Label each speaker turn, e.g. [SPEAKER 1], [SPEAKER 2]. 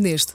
[SPEAKER 1] neste.